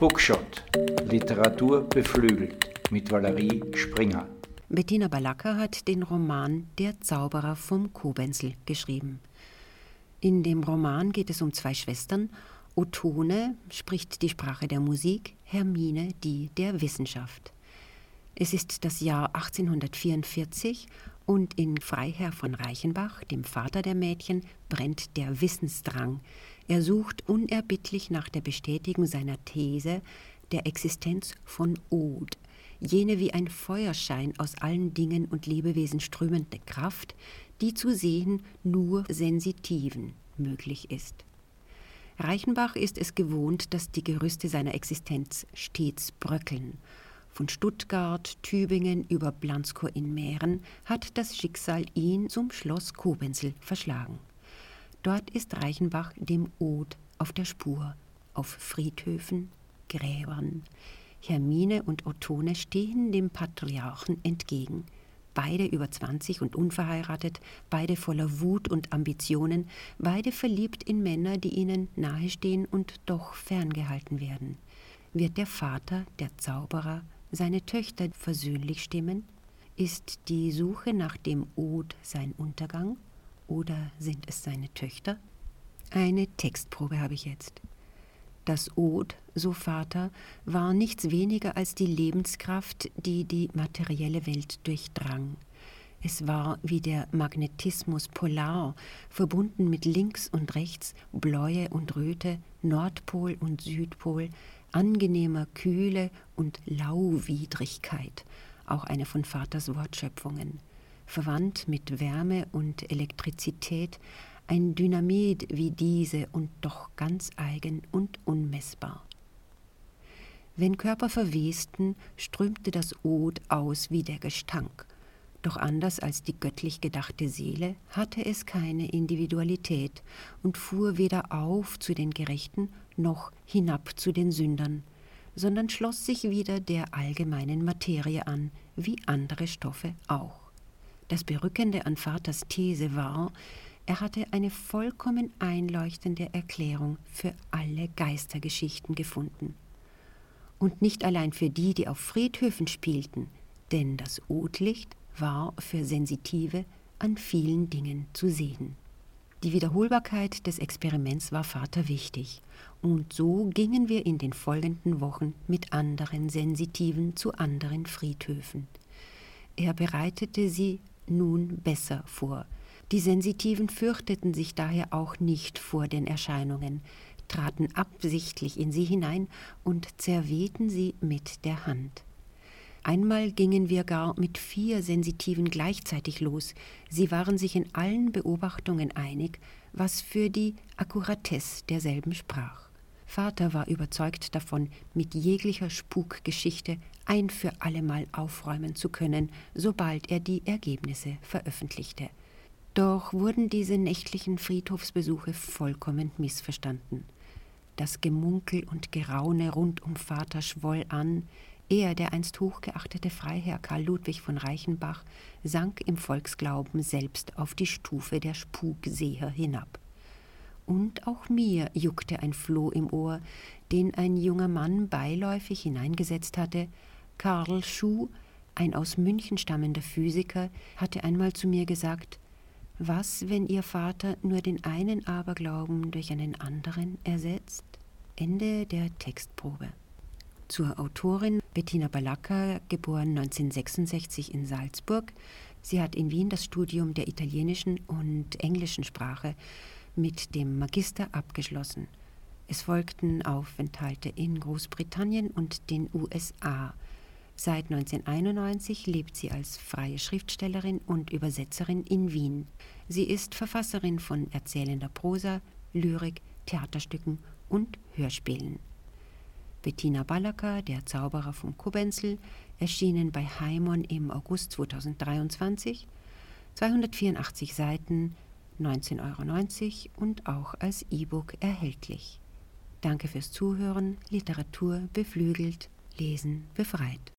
Bookshot. Literatur beflügelt mit Valerie Springer. Bettina Balaka hat den Roman Der Zauberer vom Kobenzel geschrieben. In dem Roman geht es um zwei Schwestern. Otone spricht die Sprache der Musik, Hermine die der Wissenschaft. Es ist das Jahr 1844 und in Freiherr von Reichenbach, dem Vater der Mädchen, brennt der Wissensdrang. Er sucht unerbittlich nach der Bestätigung seiner These der Existenz von Od, jene wie ein Feuerschein aus allen Dingen und Lebewesen strömende Kraft, die zu sehen nur Sensitiven möglich ist. Reichenbach ist es gewohnt, dass die Gerüste seiner Existenz stets bröckeln. Von Stuttgart, Tübingen über Blanskor in Mähren hat das Schicksal ihn zum Schloss Kobenzl verschlagen. Dort ist Reichenbach dem Od auf der Spur, auf Friedhöfen, Gräbern. Hermine und Ottone stehen dem Patriarchen entgegen – beide über 20 und unverheiratet, beide voller Wut und Ambitionen, beide verliebt in Männer, die ihnen nahestehen und doch ferngehalten werden. Wird der Vater, der Zauberer, seine Töchter versöhnlich stimmen? Ist die Suche nach dem Od sein Untergang oder sind es seine Töchter? Eine Textprobe habe ich jetzt. Das Od, so Vater, war nichts weniger als die Lebenskraft, die die materielle Welt durchdrang. Es war wie der Magnetismus polar, verbunden mit links und rechts, Bläue und Röte, Nordpol und Südpol, angenehmer Kühle und Lauwidrigkeit, auch eine von Vaters Wortschöpfungen, verwandt mit Wärme und Elektrizität, ein Dynamit wie diese und doch ganz eigen und unmessbar. Wenn Körper verwesten, strömte das Od aus wie der Gestank, doch anders als die göttlich gedachte Seele hatte es keine Individualität und fuhr weder auf zu den Gerechten noch hinab zu den Sündern, sondern schloss sich wieder der allgemeinen Materie an, wie andere Stoffe auch. Das Berückende an Vaters These war, er hatte eine vollkommen einleuchtende Erklärung für alle Geistergeschichten gefunden. Und nicht allein für die, die auf Friedhöfen spielten, denn das Odlicht war für Sensitive an vielen Dingen zu sehen. Die Wiederholbarkeit des Experiments war Vater wichtig, und so gingen wir in den folgenden Wochen mit anderen Sensitiven zu anderen Friedhöfen. Er bereitete sie nun besser vor, die Sensitiven fürchteten sich daher auch nicht vor den Erscheinungen, traten absichtlich in sie hinein und zerwehten sie mit der Hand. Einmal gingen wir gar mit vier Sensitiven gleichzeitig los. Sie waren sich in allen Beobachtungen einig, was für die Akkuratesse derselben sprach. Vater war überzeugt davon, mit jeglicher Spukgeschichte ein für allemal aufräumen zu können, sobald er die Ergebnisse veröffentlichte. Doch wurden diese nächtlichen Friedhofsbesuche vollkommen missverstanden. Das Gemunkel und Geraune rund um Vater schwoll an, er, der einst hochgeachtete Freiherr Karl Ludwig von Reichenbach, sank im Volksglauben selbst auf die Stufe der Spukseher hinab. Und auch mir juckte ein Floh im Ohr, den ein junger Mann beiläufig hineingesetzt hatte. Karl Schuh, ein aus München stammender Physiker, hatte einmal zu mir gesagt, was, wenn Ihr Vater nur den einen Aberglauben durch einen anderen ersetzt? Ende der Textprobe. Zur Autorin Bettina Balacca, geboren 1966 in Salzburg. Sie hat in Wien das Studium der italienischen und englischen Sprache mit dem Magister abgeschlossen. Es folgten Aufenthalte in Großbritannien und den USA. Seit 1991 lebt sie als freie Schriftstellerin und Übersetzerin in Wien. Sie ist Verfasserin von erzählender Prosa, Lyrik, Theaterstücken und Hörspielen. Bettina Ballacker, der Zauberer vom Kubenzel, erschienen bei Heimon im August 2023, 284 Seiten, 19,90 Euro und auch als E-Book erhältlich. Danke fürs Zuhören, Literatur beflügelt, Lesen befreit.